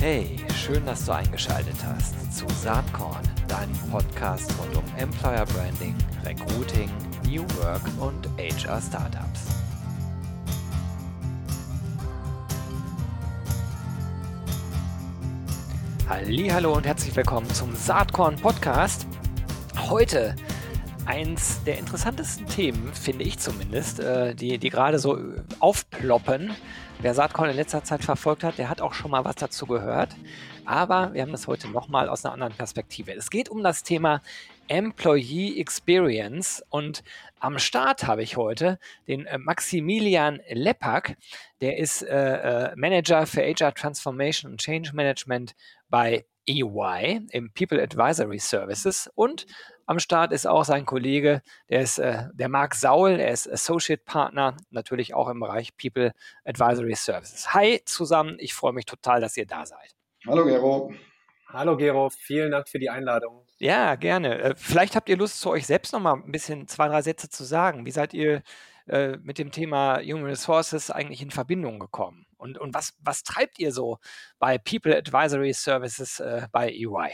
Hey, schön, dass du eingeschaltet hast zu Saatkorn, deinem Podcast rund um Employer Branding, Recruiting, New Work und HR Startups. Hallo und herzlich willkommen zum Saatkorn Podcast. Heute eins der interessantesten Themen, finde ich zumindest, äh, die, die gerade so aufploppen. Wer Saatkorn in letzter Zeit verfolgt hat, der hat auch schon mal was dazu gehört. Aber wir haben das heute nochmal aus einer anderen Perspektive. Es geht um das Thema Employee Experience und am Start habe ich heute den äh, Maximilian Lepak, der ist äh, äh Manager für HR Transformation und Change Management bei EY im People Advisory Services und am Start ist auch sein Kollege, der ist äh, der Marc Saul, er ist Associate Partner, natürlich auch im Bereich People Advisory Services. Hi zusammen, ich freue mich total, dass ihr da seid. Hallo Gero. Hallo Gero, vielen Dank für die Einladung. Ja, gerne. Äh, vielleicht habt ihr Lust, zu euch selbst noch mal ein bisschen zwei, drei Sätze zu sagen. Wie seid ihr äh, mit dem Thema Human Resources eigentlich in Verbindung gekommen? Und, und was, was treibt ihr so bei People Advisory Services äh, bei EY?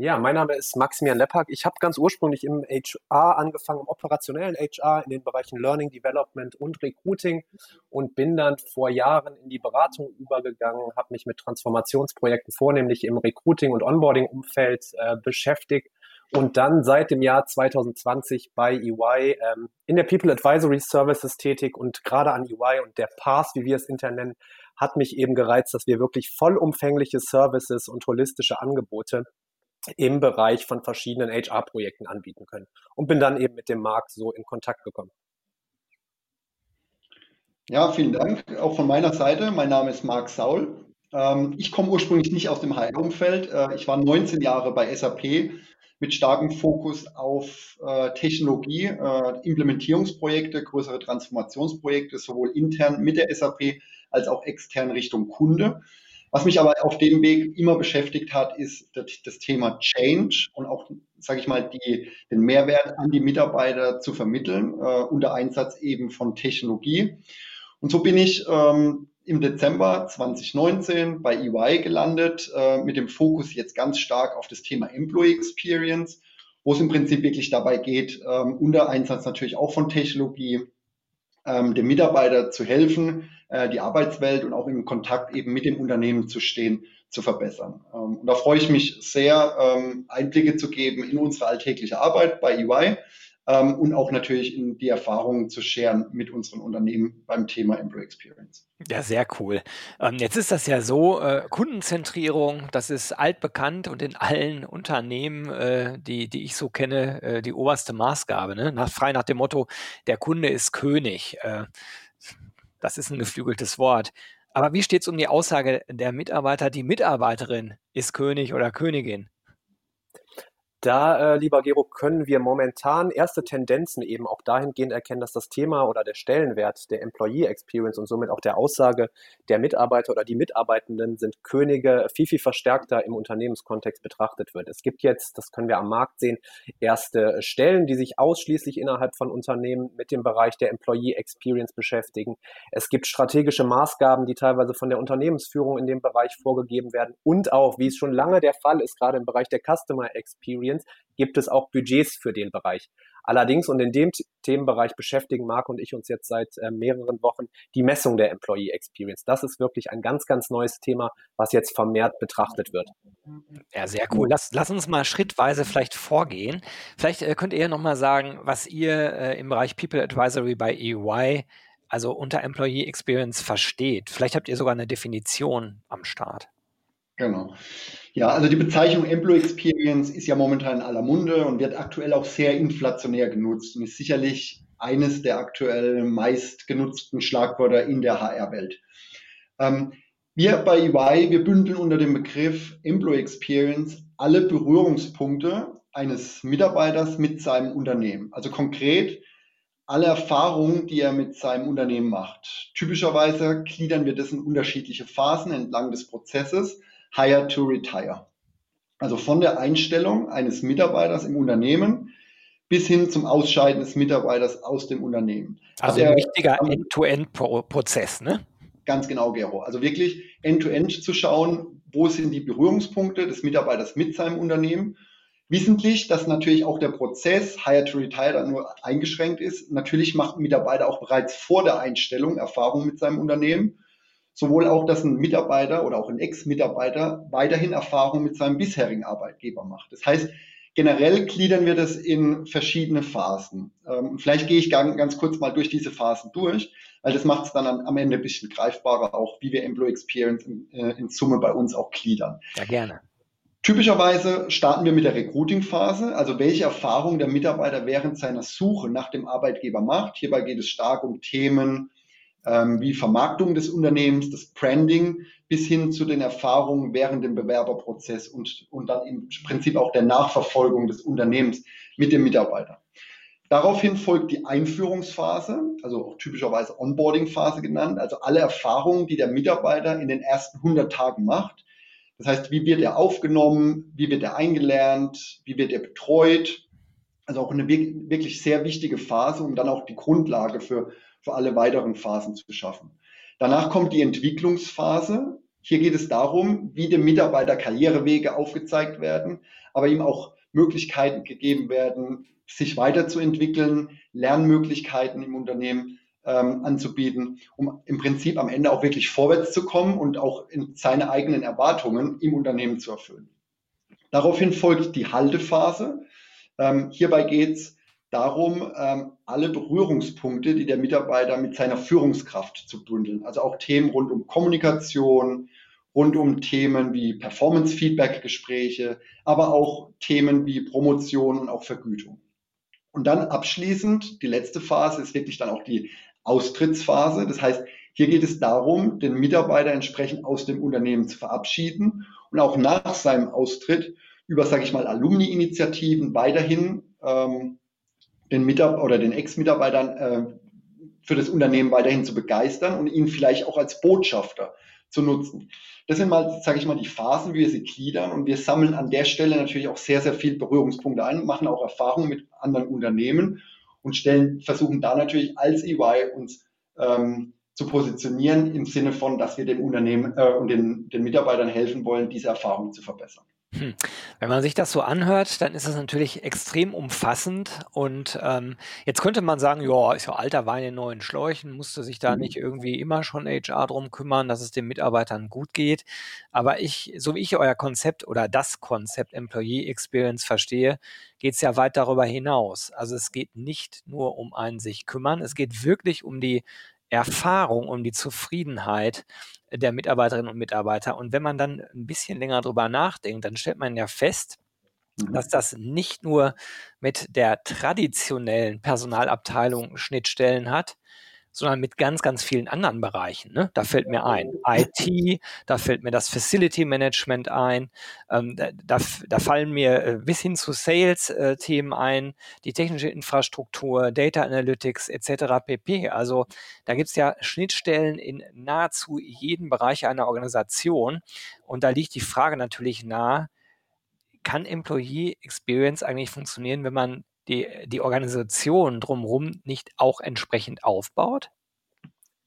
Ja, mein Name ist Maximilian Leppak. Ich habe ganz ursprünglich im HR angefangen, im operationellen HR in den Bereichen Learning, Development und Recruiting und bin dann vor Jahren in die Beratung übergegangen, habe mich mit Transformationsprojekten vornehmlich im Recruiting- und Onboarding-Umfeld äh, beschäftigt und dann seit dem Jahr 2020 bei EY ähm, in der People Advisory Services tätig und gerade an EY und der Path, wie wir es intern nennen, hat mich eben gereizt, dass wir wirklich vollumfängliche Services und holistische Angebote im Bereich von verschiedenen HR-Projekten anbieten können. Und bin dann eben mit dem Markt so in Kontakt gekommen. Ja, vielen Dank. Auch von meiner Seite. Mein Name ist Marc Saul. Ähm, ich komme ursprünglich nicht aus dem HR-Umfeld. Äh, ich war 19 Jahre bei SAP mit starkem Fokus auf äh, Technologie, äh, Implementierungsprojekte, größere Transformationsprojekte, sowohl intern mit der SAP als auch extern Richtung Kunde. Was mich aber auf dem Weg immer beschäftigt hat, ist das, Thema Change und auch, sage ich mal, die, den Mehrwert an die Mitarbeiter zu vermitteln, äh, unter Einsatz eben von Technologie. Und so bin ich ähm, im Dezember 2019 bei EY gelandet, äh, mit dem Fokus jetzt ganz stark auf das Thema Employee Experience, wo es im Prinzip wirklich dabei geht, ähm, unter Einsatz natürlich auch von Technologie, ähm, dem Mitarbeiter zu helfen, äh, die Arbeitswelt und auch im Kontakt eben mit dem Unternehmen zu stehen, zu verbessern. Ähm, und da freue ich mich sehr, ähm, Einblicke zu geben in unsere alltägliche Arbeit bei EY ähm, und auch natürlich in die Erfahrungen zu scheren mit unseren Unternehmen beim Thema Employee Experience. Ja, sehr cool. Ähm, jetzt ist das ja so, äh, Kundenzentrierung, das ist altbekannt und in allen Unternehmen, äh, die, die ich so kenne, die oberste Maßgabe. Ne? Nach, frei nach dem Motto, der Kunde ist König. Das ist ein geflügeltes Wort. Aber wie steht es um die Aussage der Mitarbeiter, die Mitarbeiterin ist König oder Königin? Da, äh, lieber Gero, können wir momentan erste Tendenzen eben auch dahingehend erkennen, dass das Thema oder der Stellenwert der Employee Experience und somit auch der Aussage der Mitarbeiter oder die Mitarbeitenden sind Könige viel, viel verstärkter im Unternehmenskontext betrachtet wird. Es gibt jetzt, das können wir am Markt sehen, erste Stellen, die sich ausschließlich innerhalb von Unternehmen mit dem Bereich der Employee Experience beschäftigen. Es gibt strategische Maßgaben, die teilweise von der Unternehmensführung in dem Bereich vorgegeben werden und auch, wie es schon lange der Fall ist, gerade im Bereich der Customer Experience, Experience gibt es auch Budgets für den Bereich. Allerdings, und in dem Themenbereich beschäftigen Marc und ich uns jetzt seit äh, mehreren Wochen, die Messung der Employee Experience. Das ist wirklich ein ganz, ganz neues Thema, was jetzt vermehrt betrachtet wird. Ja, sehr cool. Lass, lass uns mal schrittweise vielleicht vorgehen. Vielleicht äh, könnt ihr nochmal sagen, was ihr äh, im Bereich People Advisory bei EY, also unter Employee Experience, versteht. Vielleicht habt ihr sogar eine Definition am Start. Genau. Ja, also die Bezeichnung Employee Experience ist ja momentan in aller Munde und wird aktuell auch sehr inflationär genutzt und ist sicherlich eines der aktuell meist genutzten Schlagwörter in der HR-Welt. Ähm, wir bei EY, wir bündeln unter dem Begriff Employee Experience alle Berührungspunkte eines Mitarbeiters mit seinem Unternehmen. Also konkret alle Erfahrungen, die er mit seinem Unternehmen macht. Typischerweise gliedern wir das in unterschiedliche Phasen entlang des Prozesses Hire to Retire. Also von der Einstellung eines Mitarbeiters im Unternehmen bis hin zum Ausscheiden des Mitarbeiters aus dem Unternehmen. Also ein wichtiger End-to-End-Prozess, ne? Ganz genau, Gero. Also wirklich end-to-end -end zu schauen, wo sind die Berührungspunkte des Mitarbeiters mit seinem Unternehmen. Wissentlich, dass natürlich auch der Prozess Hire to Retire dann nur eingeschränkt ist. Natürlich macht ein Mitarbeiter auch bereits vor der Einstellung Erfahrungen mit seinem Unternehmen. Sowohl auch, dass ein Mitarbeiter oder auch ein Ex-Mitarbeiter weiterhin Erfahrungen mit seinem bisherigen Arbeitgeber macht. Das heißt, generell gliedern wir das in verschiedene Phasen. Ähm, vielleicht gehe ich ganz kurz mal durch diese Phasen durch weil das macht es dann am Ende ein bisschen greifbarer, auch wie wir Employee Experience in, äh, in Summe bei uns auch gliedern. Ja, gerne. Typischerweise starten wir mit der Recruiting-Phase, also welche Erfahrungen der Mitarbeiter während seiner Suche nach dem Arbeitgeber macht. Hierbei geht es stark um Themen ähm, wie Vermarktung des Unternehmens, das Branding, bis hin zu den Erfahrungen während dem Bewerberprozess und, und dann im Prinzip auch der Nachverfolgung des Unternehmens mit dem Mitarbeiter. Daraufhin folgt die Einführungsphase, also auch typischerweise Onboarding-Phase genannt, also alle Erfahrungen, die der Mitarbeiter in den ersten 100 Tagen macht. Das heißt, wie wird er aufgenommen, wie wird er eingelernt, wie wird er betreut. Also auch eine wirklich sehr wichtige Phase, um dann auch die Grundlage für, für alle weiteren Phasen zu schaffen. Danach kommt die Entwicklungsphase. Hier geht es darum, wie dem Mitarbeiter Karrierewege aufgezeigt werden, aber ihm auch Möglichkeiten gegeben werden, sich weiterzuentwickeln, Lernmöglichkeiten im Unternehmen ähm, anzubieten, um im Prinzip am Ende auch wirklich vorwärts zu kommen und auch in seine eigenen Erwartungen im Unternehmen zu erfüllen. Daraufhin folgt die Haltephase. Ähm, hierbei geht es darum, ähm, alle Berührungspunkte, die der Mitarbeiter mit seiner Führungskraft zu bündeln. Also auch Themen rund um Kommunikation, rund um Themen wie Performance-Feedback-Gespräche, aber auch Themen wie Promotion und auch Vergütung. Und dann abschließend, die letzte Phase ist wirklich dann auch die Austrittsphase. Das heißt, hier geht es darum, den Mitarbeiter entsprechend aus dem Unternehmen zu verabschieden und auch nach seinem Austritt über, sage ich mal, Alumni-Initiativen weiterhin ähm, den Mitarbeiter oder den Ex-Mitarbeitern äh, für das Unternehmen weiterhin zu begeistern und ihn vielleicht auch als Botschafter zu nutzen. Das sind mal, sage ich mal, die Phasen, wie wir sie gliedern und wir sammeln an der Stelle natürlich auch sehr, sehr viel Berührungspunkte ein, machen auch Erfahrungen mit anderen Unternehmen und stellen, versuchen da natürlich als EY uns ähm, zu positionieren im Sinne von, dass wir dem Unternehmen äh, und den, den Mitarbeitern helfen wollen, diese Erfahrungen zu verbessern. Hm. Wenn man sich das so anhört, dann ist es natürlich extrem umfassend. Und ähm, jetzt könnte man sagen, ja, ist ja alter Wein in neuen Schläuchen, musste sich da nicht mhm. irgendwie immer schon HR drum kümmern, dass es den Mitarbeitern gut geht. Aber ich, so wie ich euer Konzept oder das Konzept Employee Experience verstehe, geht es ja weit darüber hinaus. Also es geht nicht nur um ein sich kümmern, es geht wirklich um die Erfahrung, um die Zufriedenheit der Mitarbeiterinnen und Mitarbeiter. Und wenn man dann ein bisschen länger drüber nachdenkt, dann stellt man ja fest, mhm. dass das nicht nur mit der traditionellen Personalabteilung Schnittstellen hat, sondern mit ganz, ganz vielen anderen Bereichen. Ne? Da fällt mir ein IT, da fällt mir das Facility Management ein, ähm, da, da, fallen mir äh, bis hin zu Sales-Themen äh, ein, die technische Infrastruktur, Data Analytics etc. pp. Also da gibt es ja Schnittstellen in nahezu jedem Bereich einer Organisation. Und da liegt die Frage natürlich nahe, kann Employee Experience eigentlich funktionieren, wenn man die, die Organisation drumherum nicht auch entsprechend aufbaut?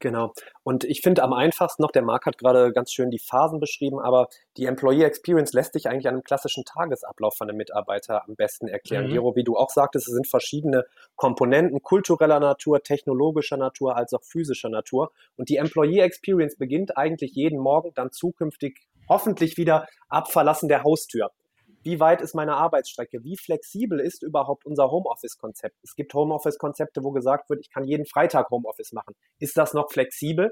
Genau. Und ich finde am einfachsten noch, der Marc hat gerade ganz schön die Phasen beschrieben, aber die Employee Experience lässt sich eigentlich an einem klassischen Tagesablauf von einem Mitarbeiter am besten erklären. Mhm. Gero, wie du auch sagtest, es sind verschiedene Komponenten kultureller Natur, technologischer Natur als auch physischer Natur. Und die Employee Experience beginnt eigentlich jeden Morgen dann zukünftig hoffentlich wieder ab Verlassen der Haustür wie weit ist meine Arbeitsstrecke? Wie flexibel ist überhaupt unser Homeoffice-Konzept? Es gibt Homeoffice-Konzepte, wo gesagt wird, ich kann jeden Freitag Homeoffice machen. Ist das noch flexibel?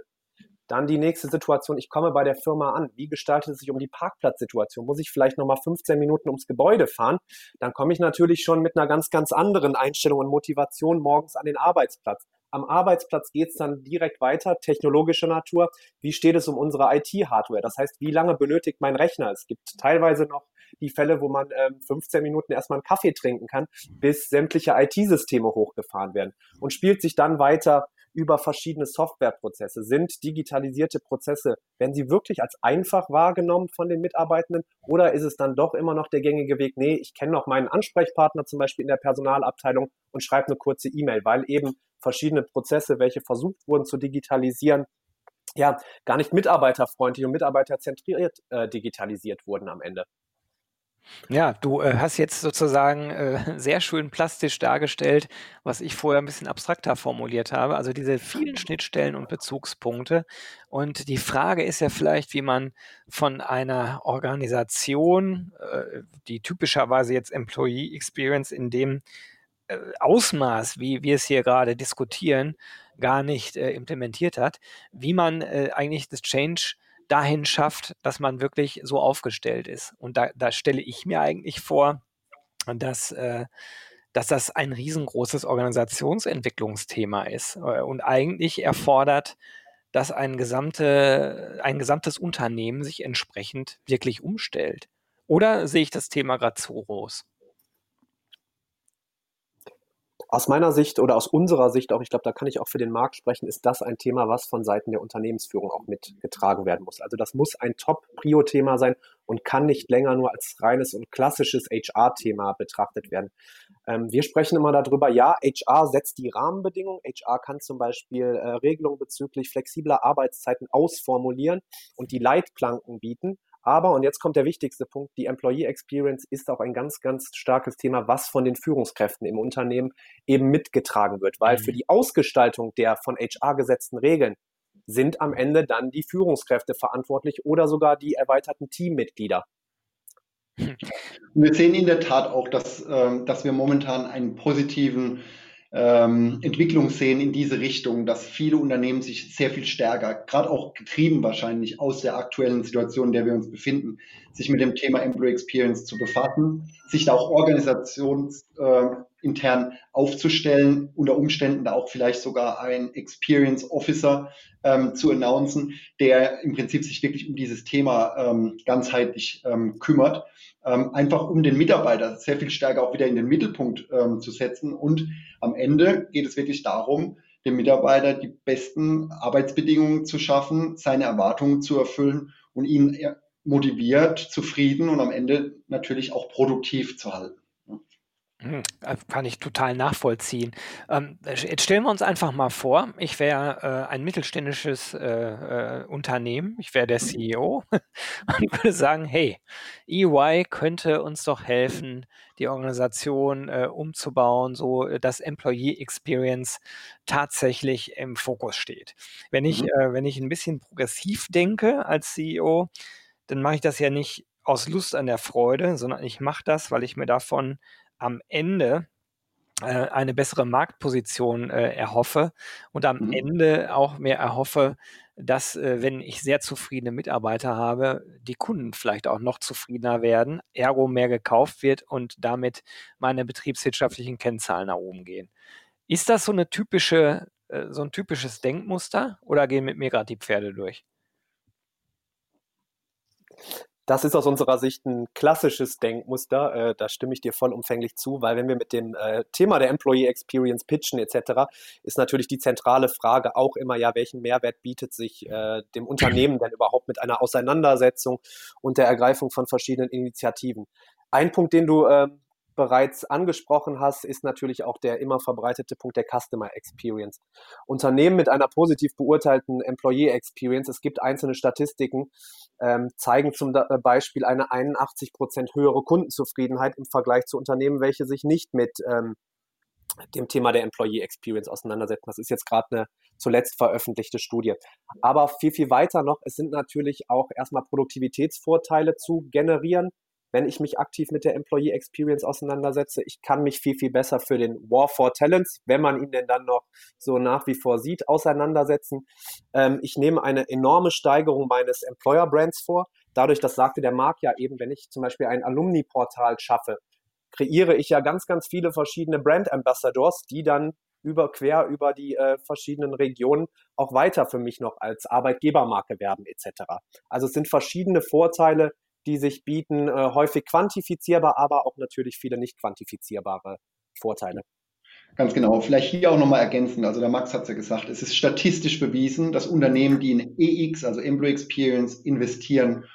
Dann die nächste Situation, ich komme bei der Firma an. Wie gestaltet es sich um die Parkplatzsituation? Muss ich vielleicht nochmal 15 Minuten ums Gebäude fahren? Dann komme ich natürlich schon mit einer ganz, ganz anderen Einstellung und Motivation morgens an den Arbeitsplatz. Am Arbeitsplatz geht es dann direkt weiter, technologischer Natur. Wie steht es um unsere IT-Hardware? Das heißt, wie lange benötigt mein Rechner? Es gibt teilweise noch die Fälle, wo man ähm, 15 Minuten erstmal einen Kaffee trinken kann, bis sämtliche IT-Systeme hochgefahren werden und spielt sich dann weiter über verschiedene Softwareprozesse. Sind digitalisierte Prozesse, werden sie wirklich als einfach wahrgenommen von den Mitarbeitenden oder ist es dann doch immer noch der gängige Weg, nee, ich kenne noch meinen Ansprechpartner zum Beispiel in der Personalabteilung und schreibe eine kurze E-Mail, weil eben verschiedene Prozesse, welche versucht wurden zu digitalisieren, ja gar nicht mitarbeiterfreundlich und mitarbeiterzentriert äh, digitalisiert wurden am Ende. Ja, du äh, hast jetzt sozusagen äh, sehr schön plastisch dargestellt, was ich vorher ein bisschen abstrakter formuliert habe. Also diese vielen Schnittstellen und Bezugspunkte. Und die Frage ist ja vielleicht, wie man von einer Organisation, äh, die typischerweise jetzt Employee Experience in dem Ausmaß, wie wir es hier gerade diskutieren, gar nicht äh, implementiert hat, wie man äh, eigentlich das Change dahin schafft, dass man wirklich so aufgestellt ist. Und da, da stelle ich mir eigentlich vor, dass, äh, dass das ein riesengroßes Organisationsentwicklungsthema ist äh, und eigentlich erfordert, dass ein, gesamte, ein gesamtes Unternehmen sich entsprechend wirklich umstellt. Oder sehe ich das Thema gerade zu groß? Aus meiner Sicht oder aus unserer Sicht auch, ich glaube, da kann ich auch für den Markt sprechen, ist das ein Thema, was von Seiten der Unternehmensführung auch mitgetragen werden muss. Also das muss ein Top-Prio-Thema sein und kann nicht länger nur als reines und klassisches HR-Thema betrachtet werden. Ähm, wir sprechen immer darüber, ja, HR setzt die Rahmenbedingungen. HR kann zum Beispiel äh, Regelungen bezüglich flexibler Arbeitszeiten ausformulieren und die Leitplanken bieten. Aber, und jetzt kommt der wichtigste Punkt, die Employee Experience ist auch ein ganz, ganz starkes Thema, was von den Führungskräften im Unternehmen eben mitgetragen wird, weil mhm. für die Ausgestaltung der von HR gesetzten Regeln sind am Ende dann die Führungskräfte verantwortlich oder sogar die erweiterten Teammitglieder. Wir sehen in der Tat auch, dass, ähm, dass wir momentan einen positiven ähm, Entwicklung sehen in diese Richtung, dass viele Unternehmen sich sehr viel stärker, gerade auch getrieben wahrscheinlich aus der aktuellen Situation, in der wir uns befinden, sich mit dem Thema Employee Experience zu befassen, sich da auch organisationsintern äh, aufzustellen, unter Umständen da auch vielleicht sogar ein Experience Officer ähm, zu announcen, der im Prinzip sich wirklich um dieses Thema ähm, ganzheitlich ähm, kümmert, ähm, einfach um den Mitarbeiter sehr viel stärker auch wieder in den Mittelpunkt ähm, zu setzen. Und am Ende geht es wirklich darum, dem Mitarbeiter die besten Arbeitsbedingungen zu schaffen, seine Erwartungen zu erfüllen und ihn motiviert, zufrieden und am Ende natürlich auch produktiv zu halten. Hm, äh, kann ich total nachvollziehen. Ähm, jetzt stellen wir uns einfach mal vor, ich wäre äh, ein mittelständisches äh, äh, Unternehmen, ich wäre der CEO und würde sagen, hey, EY könnte uns doch helfen, die Organisation äh, umzubauen, so äh, dass Employee Experience tatsächlich im Fokus steht. Wenn ich, mhm. wenn ich ein bisschen progressiv denke als CEO, dann mache ich das ja nicht aus Lust an der Freude, sondern ich mache das, weil ich mir davon am Ende äh, eine bessere Marktposition äh, erhoffe und am mhm. Ende auch mehr erhoffe, dass, äh, wenn ich sehr zufriedene Mitarbeiter habe, die Kunden vielleicht auch noch zufriedener werden, ergo mehr gekauft wird und damit meine betriebswirtschaftlichen Kennzahlen nach oben gehen. Ist das so eine typische, äh, so ein typisches Denkmuster oder gehen mit mir gerade die Pferde durch? Das ist aus unserer Sicht ein klassisches Denkmuster. Äh, da stimme ich dir vollumfänglich zu, weil wenn wir mit dem äh, Thema der Employee Experience pitchen etc., ist natürlich die zentrale Frage auch immer, ja, welchen Mehrwert bietet sich äh, dem Unternehmen denn überhaupt mit einer Auseinandersetzung und der Ergreifung von verschiedenen Initiativen? Ein Punkt, den du ähm, bereits angesprochen hast, ist natürlich auch der immer verbreitete Punkt der Customer Experience. Unternehmen mit einer positiv beurteilten Employee Experience, es gibt einzelne Statistiken, ähm, zeigen zum äh, Beispiel eine 81 Prozent höhere Kundenzufriedenheit im Vergleich zu Unternehmen, welche sich nicht mit ähm, dem Thema der Employee Experience auseinandersetzen. Das ist jetzt gerade eine zuletzt veröffentlichte Studie. Aber viel, viel weiter noch, es sind natürlich auch erstmal Produktivitätsvorteile zu generieren wenn ich mich aktiv mit der Employee Experience auseinandersetze. Ich kann mich viel, viel besser für den War for Talents, wenn man ihn denn dann noch so nach wie vor sieht, auseinandersetzen. Ähm, ich nehme eine enorme Steigerung meines Employer Brands vor. Dadurch, das sagte der Marc ja eben, wenn ich zum Beispiel ein Alumni-Portal schaffe, kreiere ich ja ganz, ganz viele verschiedene Brand Ambassadors, die dann über quer über die äh, verschiedenen Regionen auch weiter für mich noch als Arbeitgebermarke werben etc. Also es sind verschiedene Vorteile, die sich bieten, äh, häufig quantifizierbar, aber auch natürlich viele nicht quantifizierbare Vorteile. Ganz genau. Vielleicht hier auch nochmal ergänzen. Also der Max hat es ja gesagt, es ist statistisch bewiesen, dass Unternehmen, die in EX, also Employee Experience, investieren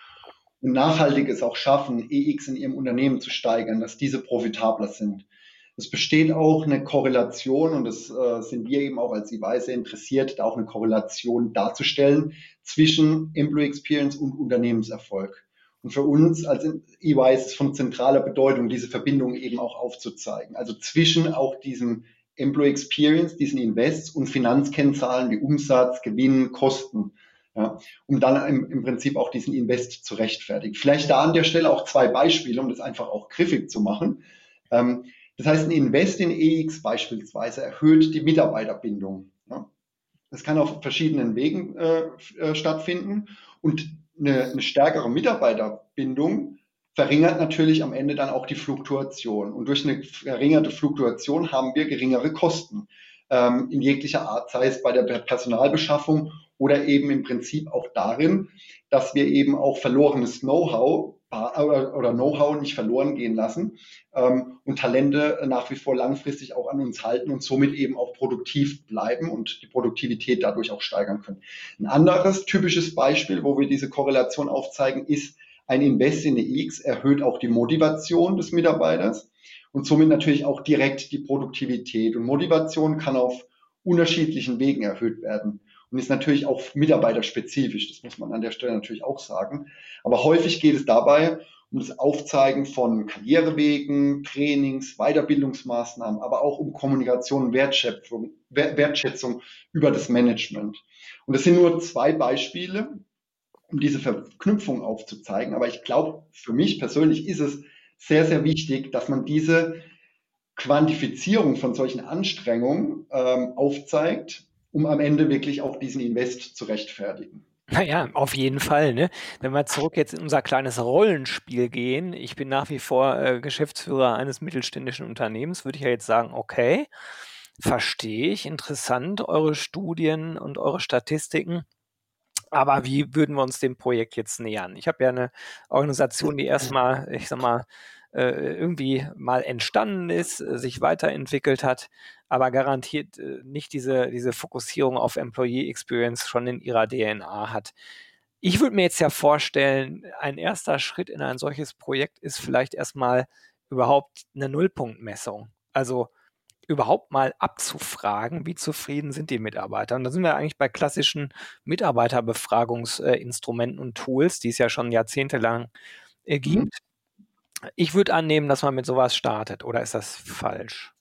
und nachhaltig es auch schaffen, EX in ihrem Unternehmen zu steigern, dass diese profitabler sind. Es besteht auch eine Korrelation und das äh, sind wir eben auch als EY sehr interessiert, da auch eine Korrelation darzustellen zwischen Employee Experience und Unternehmenserfolg. Und für uns als EY ist es von zentraler Bedeutung, diese Verbindung eben auch aufzuzeigen. Also zwischen auch diesem Employee Experience, diesen Invests und Finanzkennzahlen wie Umsatz, Gewinn, Kosten. Ja, um dann im, im Prinzip auch diesen Invest zu rechtfertigen. Vielleicht da an der Stelle auch zwei Beispiele, um das einfach auch griffig zu machen. Ähm, das heißt, ein Invest in EX beispielsweise erhöht die Mitarbeiterbindung. Das kann auf verschiedenen Wegen äh, äh, stattfinden und eine, eine stärkere Mitarbeiterbindung verringert natürlich am Ende dann auch die Fluktuation. Und durch eine verringerte Fluktuation haben wir geringere Kosten ähm, in jeglicher Art, sei es bei der Personalbeschaffung oder eben im Prinzip auch darin, dass wir eben auch verlorenes Know-how oder, oder Know-how nicht verloren gehen lassen ähm, und Talente nach wie vor langfristig auch an uns halten und somit eben auch produktiv bleiben und die Produktivität dadurch auch steigern können. Ein anderes typisches Beispiel, wo wir diese Korrelation aufzeigen, ist ein Invest in eine X erhöht auch die Motivation des Mitarbeiters und somit natürlich auch direkt die Produktivität. Und Motivation kann auf unterschiedlichen Wegen erhöht werden und ist natürlich auch mitarbeiterspezifisch. Das muss man an der Stelle natürlich auch sagen. Aber häufig geht es dabei um das Aufzeigen von Karrierewegen, Trainings, Weiterbildungsmaßnahmen, aber auch um Kommunikation und Wertschätzung, Wertschätzung über das Management. Und das sind nur zwei Beispiele, um diese Verknüpfung aufzuzeigen. Aber ich glaube, für mich persönlich ist es sehr, sehr wichtig, dass man diese Quantifizierung von solchen Anstrengungen ähm, aufzeigt, um am Ende wirklich auch diesen Invest zu rechtfertigen. Naja, auf jeden Fall. Ne? Wenn wir zurück jetzt in unser kleines Rollenspiel gehen, ich bin nach wie vor äh, Geschäftsführer eines mittelständischen Unternehmens, würde ich ja jetzt sagen, okay, verstehe ich, interessant, eure Studien und eure Statistiken. Aber wie würden wir uns dem Projekt jetzt nähern? Ich habe ja eine Organisation, die erstmal, ich sag mal, äh, irgendwie mal entstanden ist, äh, sich weiterentwickelt hat, aber garantiert äh, nicht diese, diese Fokussierung auf Employee Experience schon in ihrer DNA hat. Ich würde mir jetzt ja vorstellen, ein erster Schritt in ein solches Projekt ist vielleicht erstmal überhaupt eine Nullpunktmessung. Also überhaupt mal abzufragen, wie zufrieden sind die Mitarbeiter. Und da sind wir eigentlich bei klassischen Mitarbeiterbefragungsinstrumenten und Tools, die es ja schon jahrzehntelang äh, gibt. Ich würde annehmen, dass man mit sowas startet, oder ist das falsch?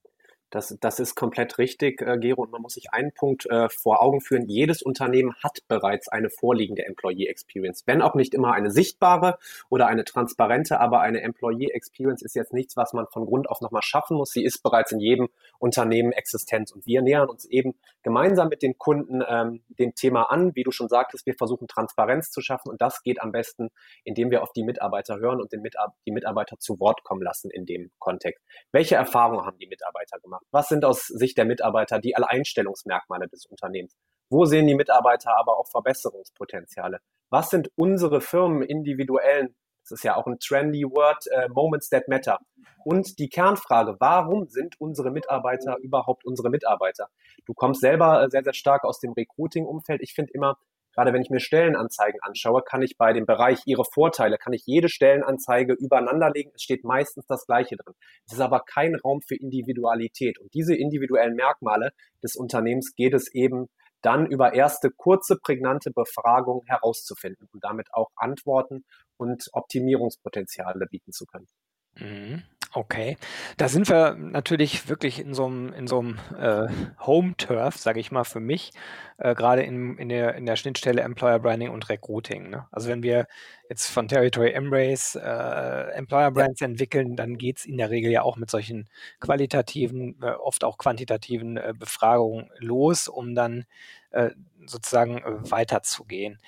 Das, das ist komplett richtig, äh, Gero. Und man muss sich einen Punkt äh, vor Augen führen. Jedes Unternehmen hat bereits eine vorliegende Employee Experience. Wenn auch nicht immer eine sichtbare oder eine transparente, aber eine Employee Experience ist jetzt nichts, was man von Grund auf nochmal schaffen muss. Sie ist bereits in jedem Unternehmen existent. Und wir nähern uns eben gemeinsam mit den Kunden ähm, dem Thema an. Wie du schon sagtest, wir versuchen Transparenz zu schaffen. Und das geht am besten, indem wir auf die Mitarbeiter hören und den Mitar die Mitarbeiter zu Wort kommen lassen in dem Kontext. Welche Erfahrungen haben die Mitarbeiter gemacht? Was sind aus Sicht der Mitarbeiter die Alleinstellungsmerkmale des Unternehmens? Wo sehen die Mitarbeiter aber auch Verbesserungspotenziale? Was sind unsere Firmen individuellen, das ist ja auch ein trendy Word, äh, Moments that matter? Und die Kernfrage, warum sind unsere Mitarbeiter überhaupt unsere Mitarbeiter? Du kommst selber äh, sehr, sehr stark aus dem Recruiting-Umfeld. Ich finde immer, Gerade wenn ich mir Stellenanzeigen anschaue, kann ich bei dem Bereich ihre Vorteile, kann ich jede Stellenanzeige übereinander legen. Es steht meistens das Gleiche drin. Es ist aber kein Raum für Individualität. Und diese individuellen Merkmale des Unternehmens geht es eben dann über erste kurze, prägnante Befragungen herauszufinden und damit auch Antworten und Optimierungspotenziale bieten zu können. Mhm. Okay, da sind wir natürlich wirklich in so einem, in so einem äh, Home-Turf, sage ich mal, für mich, äh, gerade in, in, der, in der Schnittstelle Employer Branding und Recruiting. Ne? Also wenn wir jetzt von Territory Embrace äh, Employer Brands ja. entwickeln, dann geht es in der Regel ja auch mit solchen qualitativen, äh, oft auch quantitativen äh, Befragungen los, um dann äh, sozusagen weiterzugehen.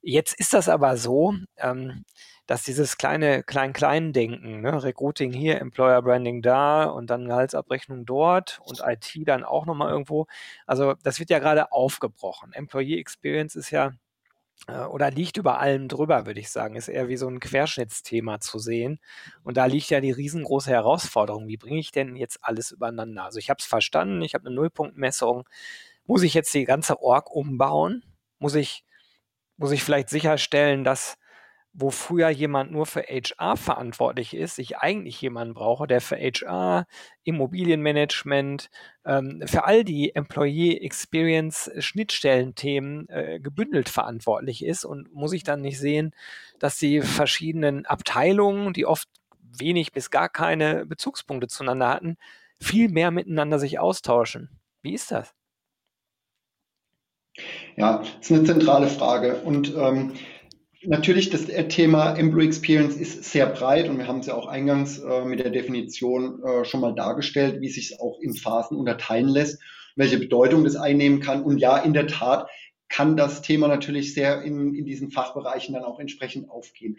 Jetzt ist das aber so, ähm, dass dieses kleine Klein-Klein-Denken, ne, Recruiting hier, Employer Branding da und dann Gehaltsabrechnung dort und IT dann auch nochmal irgendwo. Also das wird ja gerade aufgebrochen. Employee Experience ist ja äh, oder liegt über allem drüber, würde ich sagen, ist eher wie so ein Querschnittsthema zu sehen. Und da liegt ja die riesengroße Herausforderung. Wie bringe ich denn jetzt alles übereinander? Also ich habe es verstanden, ich habe eine Nullpunktmessung. Muss ich jetzt die ganze Org umbauen? Muss ich, muss ich vielleicht sicherstellen, dass wo früher jemand nur für HR verantwortlich ist, ich eigentlich jemanden brauche, der für HR, Immobilienmanagement, ähm, für all die Employee Experience Schnittstellenthemen äh, gebündelt verantwortlich ist und muss ich dann nicht sehen, dass die verschiedenen Abteilungen, die oft wenig bis gar keine Bezugspunkte zueinander hatten, viel mehr miteinander sich austauschen. Wie ist das? Ja, das ist eine zentrale Frage. Und ähm, natürlich, das Thema Employee Experience ist sehr breit und wir haben es ja auch eingangs äh, mit der Definition äh, schon mal dargestellt, wie sich es auch in Phasen unterteilen lässt, welche Bedeutung das einnehmen kann. Und ja, in der Tat kann das Thema natürlich sehr in, in diesen Fachbereichen dann auch entsprechend aufgehen.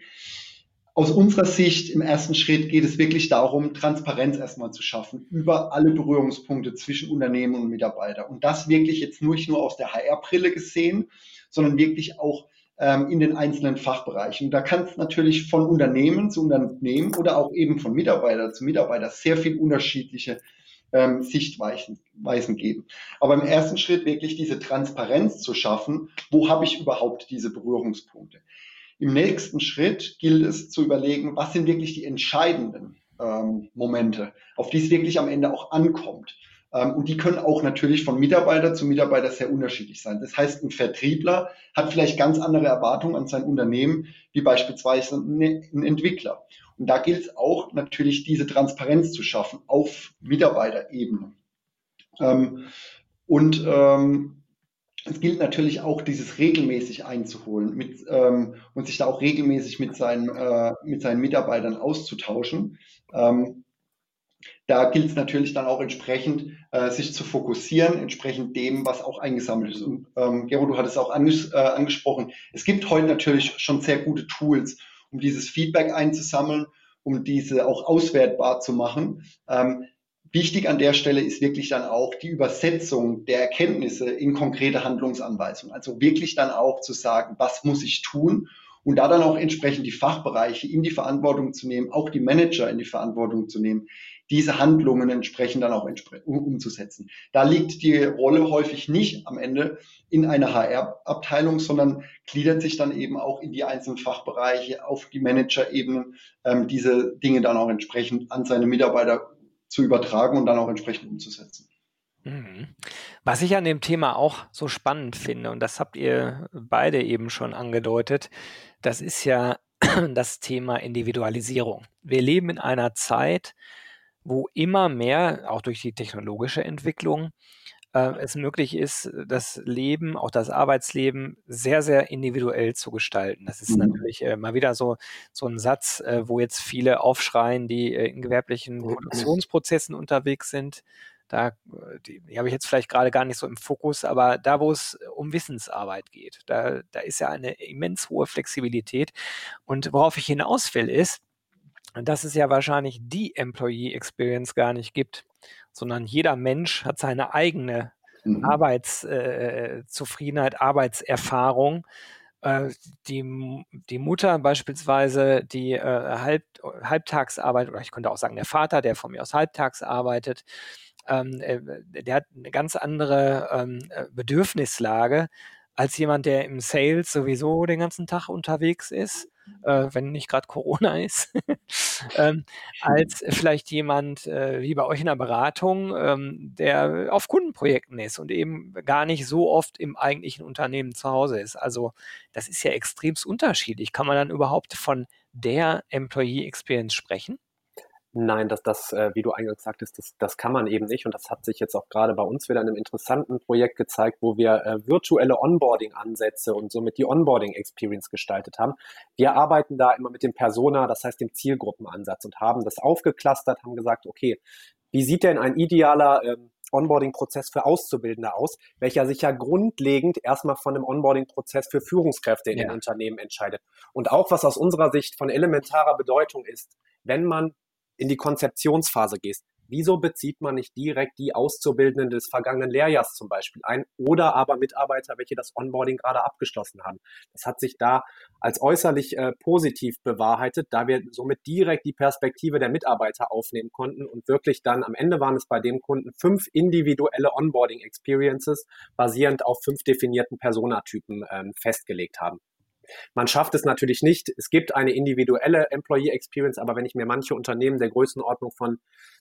Aus unserer Sicht im ersten Schritt geht es wirklich darum, Transparenz erstmal zu schaffen über alle Berührungspunkte zwischen Unternehmen und Mitarbeiter. Und das wirklich jetzt nicht nur aus der HR-Brille gesehen, sondern wirklich auch ähm, in den einzelnen Fachbereichen. Da kann es natürlich von Unternehmen zu Unternehmen oder auch eben von Mitarbeiter zu Mitarbeiter sehr viel unterschiedliche ähm, Sichtweisen Weisen geben. Aber im ersten Schritt wirklich diese Transparenz zu schaffen, wo habe ich überhaupt diese Berührungspunkte. Im nächsten Schritt gilt es zu überlegen, was sind wirklich die entscheidenden ähm, Momente, auf die es wirklich am Ende auch ankommt. Ähm, und die können auch natürlich von Mitarbeiter zu Mitarbeiter sehr unterschiedlich sein. Das heißt, ein Vertriebler hat vielleicht ganz andere Erwartungen an sein Unternehmen, wie beispielsweise ein Entwickler. Und da gilt es auch natürlich, diese Transparenz zu schaffen auf Mitarbeiterebene. Ähm, und ähm, es gilt natürlich auch, dieses regelmäßig einzuholen mit, ähm, und sich da auch regelmäßig mit seinen, äh, mit seinen Mitarbeitern auszutauschen. Ähm, da gilt es natürlich dann auch entsprechend, äh, sich zu fokussieren, entsprechend dem, was auch eingesammelt ist. Und ähm, Gero, du hattest auch anges äh, angesprochen, es gibt heute natürlich schon sehr gute Tools, um dieses Feedback einzusammeln, um diese auch auswertbar zu machen. Ähm, Wichtig an der Stelle ist wirklich dann auch die Übersetzung der Erkenntnisse in konkrete Handlungsanweisungen. Also wirklich dann auch zu sagen, was muss ich tun? Und da dann auch entsprechend die Fachbereiche in die Verantwortung zu nehmen, auch die Manager in die Verantwortung zu nehmen, diese Handlungen entsprechend dann auch um, umzusetzen. Da liegt die Rolle häufig nicht am Ende in einer HR-Abteilung, sondern gliedert sich dann eben auch in die einzelnen Fachbereiche auf die Manager-Ebene, ähm, diese Dinge dann auch entsprechend an seine Mitarbeiter zu übertragen und dann auch entsprechend umzusetzen. Mhm. Was ich an dem Thema auch so spannend finde, und das habt ihr beide eben schon angedeutet, das ist ja das Thema Individualisierung. Wir leben in einer Zeit, wo immer mehr, auch durch die technologische Entwicklung, äh, es möglich ist, das Leben, auch das Arbeitsleben sehr, sehr individuell zu gestalten. Das ist mhm. natürlich äh, mal wieder so, so ein Satz, äh, wo jetzt viele aufschreien, die äh, in gewerblichen Produktionsprozessen unterwegs sind. Da, äh, die, die habe ich jetzt vielleicht gerade gar nicht so im Fokus, aber da, wo es um Wissensarbeit geht, da, da ist ja eine immens hohe Flexibilität. Und worauf ich hinaus will, ist, dass es ja wahrscheinlich die Employee Experience gar nicht gibt sondern jeder Mensch hat seine eigene mhm. Arbeitszufriedenheit, äh, Arbeitserfahrung. Äh, die, die Mutter beispielsweise, die äh, halb, halbtags arbeitet, oder ich könnte auch sagen, der Vater, der von mir aus halbtags arbeitet, ähm, äh, der hat eine ganz andere ähm, äh, Bedürfnislage als jemand, der im Sales sowieso den ganzen Tag unterwegs ist äh, wenn nicht gerade Corona ist, ähm, als vielleicht jemand äh, wie bei euch in der Beratung, ähm, der auf Kundenprojekten ist und eben gar nicht so oft im eigentlichen Unternehmen zu Hause ist. Also das ist ja extremst unterschiedlich. Kann man dann überhaupt von der Employee Experience sprechen? Nein, das, das, äh, wie du eingangs sagtest, das, das kann man eben nicht. Und das hat sich jetzt auch gerade bei uns wieder in einem interessanten Projekt gezeigt, wo wir äh, virtuelle Onboarding-Ansätze und somit die Onboarding-Experience gestaltet haben. Wir arbeiten da immer mit dem Persona, das heißt dem Zielgruppenansatz und haben das aufgeklustert, haben gesagt, okay, wie sieht denn ein idealer ähm, Onboarding-Prozess für Auszubildende aus, welcher sich ja grundlegend erstmal von einem Onboarding-Prozess für Führungskräfte in ja. den Unternehmen entscheidet. Und auch was aus unserer Sicht von elementarer Bedeutung ist, wenn man in die Konzeptionsphase gehst, wieso bezieht man nicht direkt die Auszubildenden des vergangenen Lehrjahrs zum Beispiel ein oder aber Mitarbeiter, welche das Onboarding gerade abgeschlossen haben? Das hat sich da als äußerlich äh, positiv bewahrheitet, da wir somit direkt die Perspektive der Mitarbeiter aufnehmen konnten und wirklich dann am Ende waren es bei dem Kunden fünf individuelle Onboarding Experiences basierend auf fünf definierten Personatypen ähm, festgelegt haben. Man schafft es natürlich nicht. Es gibt eine individuelle Employee Experience, aber wenn ich mir manche Unternehmen der Größenordnung von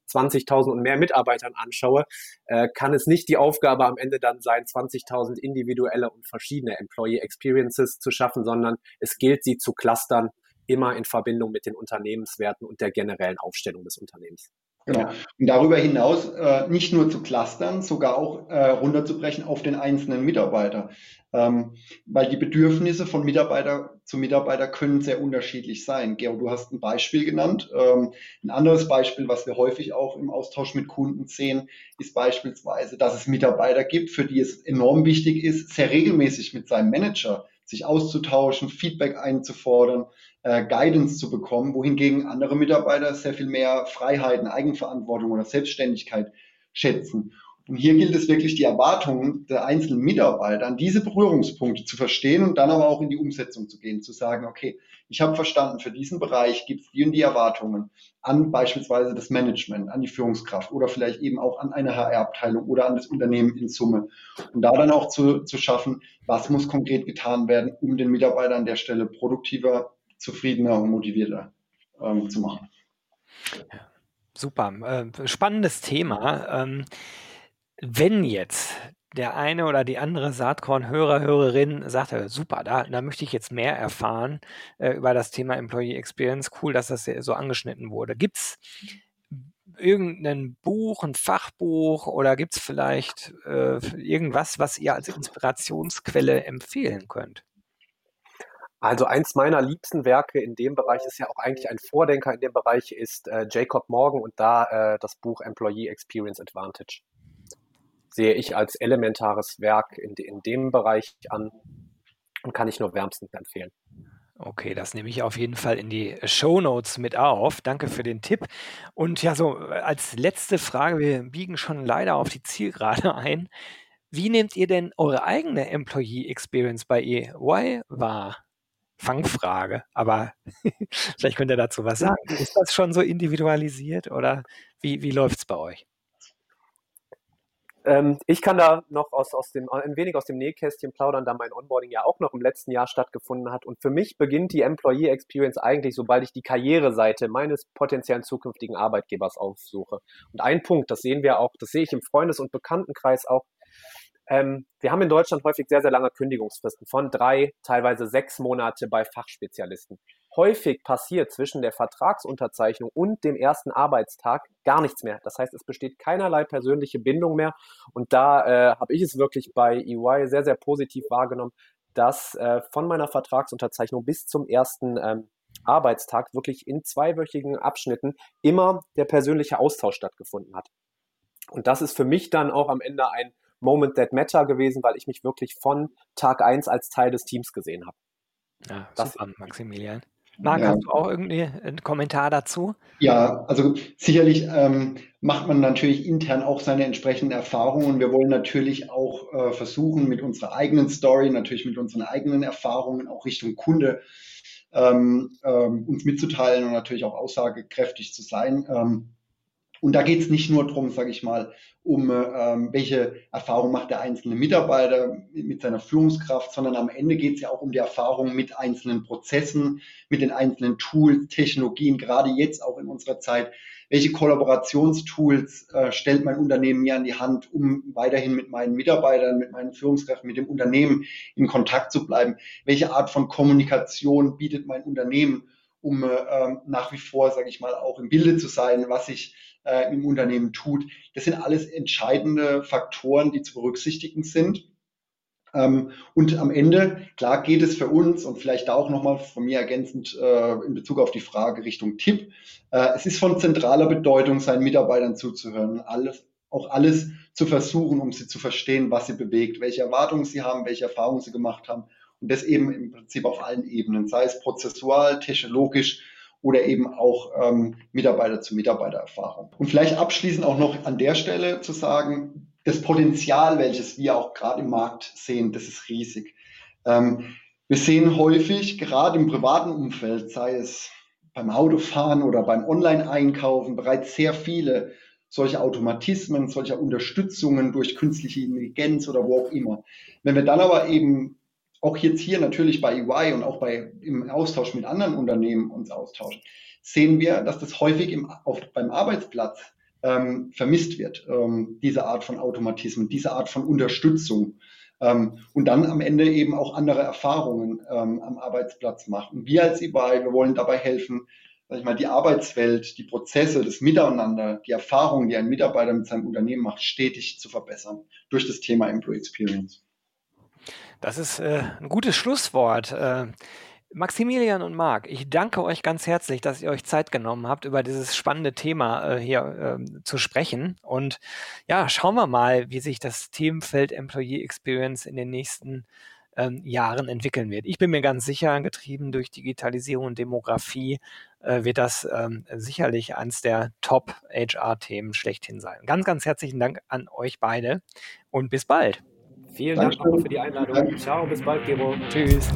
20.000 und mehr Mitarbeitern anschaue, äh, kann es nicht die Aufgabe am Ende dann sein, 20.000 individuelle und verschiedene Employee Experiences zu schaffen, sondern es gilt, sie zu clustern, immer in Verbindung mit den Unternehmenswerten und der generellen Aufstellung des Unternehmens. Genau. Und darüber hinaus äh, nicht nur zu clustern, sogar auch äh, runterzubrechen auf den einzelnen Mitarbeiter. Ähm, weil die Bedürfnisse von Mitarbeiter zu Mitarbeiter können sehr unterschiedlich sein. Gero, du hast ein Beispiel genannt. Ähm, ein anderes Beispiel, was wir häufig auch im Austausch mit Kunden sehen, ist beispielsweise, dass es Mitarbeiter gibt, für die es enorm wichtig ist, sehr regelmäßig mit seinem Manager sich auszutauschen, Feedback einzufordern, äh, Guidance zu bekommen, wohingegen andere Mitarbeiter sehr viel mehr Freiheiten, Eigenverantwortung oder Selbstständigkeit schätzen. Und hier gilt es wirklich, die Erwartungen der einzelnen Mitarbeiter an diese Berührungspunkte zu verstehen und dann aber auch in die Umsetzung zu gehen, zu sagen, okay, ich habe verstanden, für diesen Bereich gibt es die und die Erwartungen an beispielsweise das Management, an die Führungskraft oder vielleicht eben auch an eine HR-Abteilung oder an das Unternehmen in Summe. Und da dann auch zu, zu schaffen, was muss konkret getan werden, um den Mitarbeiter an der Stelle produktiver, zufriedener und motivierter ähm, zu machen. Super, äh, spannendes Thema. Ähm, wenn jetzt der eine oder die andere Saatkorn-Hörer, Hörerin sagt, äh, super, da, da möchte ich jetzt mehr erfahren äh, über das Thema Employee Experience. Cool, dass das so angeschnitten wurde. Gibt es irgendein Buch, ein Fachbuch oder gibt es vielleicht äh, irgendwas, was ihr als Inspirationsquelle empfehlen könnt? Also eins meiner liebsten Werke in dem Bereich ist ja auch eigentlich ein Vordenker in dem Bereich ist äh, Jacob Morgan und da äh, das Buch Employee Experience Advantage sehe ich als elementares Werk in, in dem Bereich an und kann ich nur wärmstens empfehlen. Okay, das nehme ich auf jeden Fall in die Show Notes mit auf. Danke für den Tipp. Und ja, so als letzte Frage, wir biegen schon leider auf die Zielgerade ein. Wie nehmt ihr denn eure eigene Employee Experience bei EY wahr? Fangfrage, aber vielleicht könnt ihr dazu was sagen. Ist das schon so individualisiert oder wie, wie läuft es bei euch? Ähm, ich kann da noch aus, aus dem, ein wenig aus dem Nähkästchen plaudern, da mein Onboarding ja auch noch im letzten Jahr stattgefunden hat. Und für mich beginnt die Employee Experience eigentlich, sobald ich die Karriereseite meines potenziellen zukünftigen Arbeitgebers aufsuche. Und ein Punkt, das sehen wir auch, das sehe ich im Freundes- und Bekanntenkreis auch, ähm, wir haben in Deutschland häufig sehr, sehr lange Kündigungsfristen von drei, teilweise sechs Monate bei Fachspezialisten häufig passiert zwischen der Vertragsunterzeichnung und dem ersten Arbeitstag gar nichts mehr. Das heißt, es besteht keinerlei persönliche Bindung mehr. Und da äh, habe ich es wirklich bei EY sehr, sehr positiv wahrgenommen, dass äh, von meiner Vertragsunterzeichnung bis zum ersten ähm, Arbeitstag wirklich in zweiwöchigen Abschnitten immer der persönliche Austausch stattgefunden hat. Und das ist für mich dann auch am Ende ein Moment that matter gewesen, weil ich mich wirklich von Tag eins als Teil des Teams gesehen habe. Ja, das super, Maximilian. Marc, ja. hast du auch irgendwie einen Kommentar dazu? Ja, also sicherlich ähm, macht man natürlich intern auch seine entsprechenden Erfahrungen und wir wollen natürlich auch äh, versuchen, mit unserer eigenen Story, natürlich mit unseren eigenen Erfahrungen auch Richtung Kunde ähm, ähm, uns mitzuteilen und natürlich auch aussagekräftig zu sein. Ähm, und da geht es nicht nur darum, sage ich mal, um ähm, welche Erfahrung macht der einzelne Mitarbeiter mit seiner Führungskraft, sondern am Ende geht es ja auch um die Erfahrung mit einzelnen Prozessen, mit den einzelnen Tools, Technologien, gerade jetzt auch in unserer Zeit. Welche Kollaborationstools äh, stellt mein Unternehmen mir an die Hand, um weiterhin mit meinen Mitarbeitern, mit meinen Führungskräften, mit dem Unternehmen in Kontakt zu bleiben? Welche Art von Kommunikation bietet mein Unternehmen, um äh, nach wie vor, sage ich mal, auch im Bilde zu sein, was ich äh, im Unternehmen tut. Das sind alles entscheidende Faktoren, die zu berücksichtigen sind. Ähm, und am Ende, klar geht es für uns und vielleicht auch nochmal von mir ergänzend äh, in Bezug auf die Frage Richtung Tipp. Äh, es ist von zentraler Bedeutung, seinen Mitarbeitern zuzuhören, alles, auch alles zu versuchen, um sie zu verstehen, was sie bewegt, welche Erwartungen sie haben, welche Erfahrungen sie gemacht haben. Und das eben im Prinzip auf allen Ebenen, sei es prozessual, technologisch, oder eben auch ähm, Mitarbeiter zu Mitarbeitererfahrung. Und vielleicht abschließend auch noch an der Stelle zu sagen, das Potenzial, welches wir auch gerade im Markt sehen, das ist riesig. Ähm, wir sehen häufig, gerade im privaten Umfeld, sei es beim Autofahren oder beim Online-Einkaufen, bereits sehr viele solche Automatismen, solcher Unterstützungen durch künstliche Intelligenz oder wo auch immer. Wenn wir dann aber eben auch jetzt hier natürlich bei EY und auch bei, im Austausch mit anderen Unternehmen uns austauschen, sehen wir, dass das häufig im, auf, beim Arbeitsplatz ähm, vermisst wird, ähm, diese Art von Automatismen, diese Art von Unterstützung. Ähm, und dann am Ende eben auch andere Erfahrungen ähm, am Arbeitsplatz machen. Wir als EY, wir wollen dabei helfen, sag ich mal, die Arbeitswelt, die Prozesse, das Miteinander, die Erfahrungen, die ein Mitarbeiter mit seinem Unternehmen macht, stetig zu verbessern durch das Thema Employee Experience. Das ist äh, ein gutes Schlusswort. Äh, Maximilian und Marc, ich danke euch ganz herzlich, dass ihr euch Zeit genommen habt, über dieses spannende Thema äh, hier äh, zu sprechen. Und ja, schauen wir mal, wie sich das Themenfeld Employee Experience in den nächsten ähm, Jahren entwickeln wird. Ich bin mir ganz sicher, getrieben durch Digitalisierung und Demografie, äh, wird das ähm, sicherlich eines der Top-HR-Themen schlechthin sein. Ganz, ganz herzlichen Dank an euch beide und bis bald. Vielen Dank auch für die Einladung. Ciao, bis bald, Gero. Tschüss.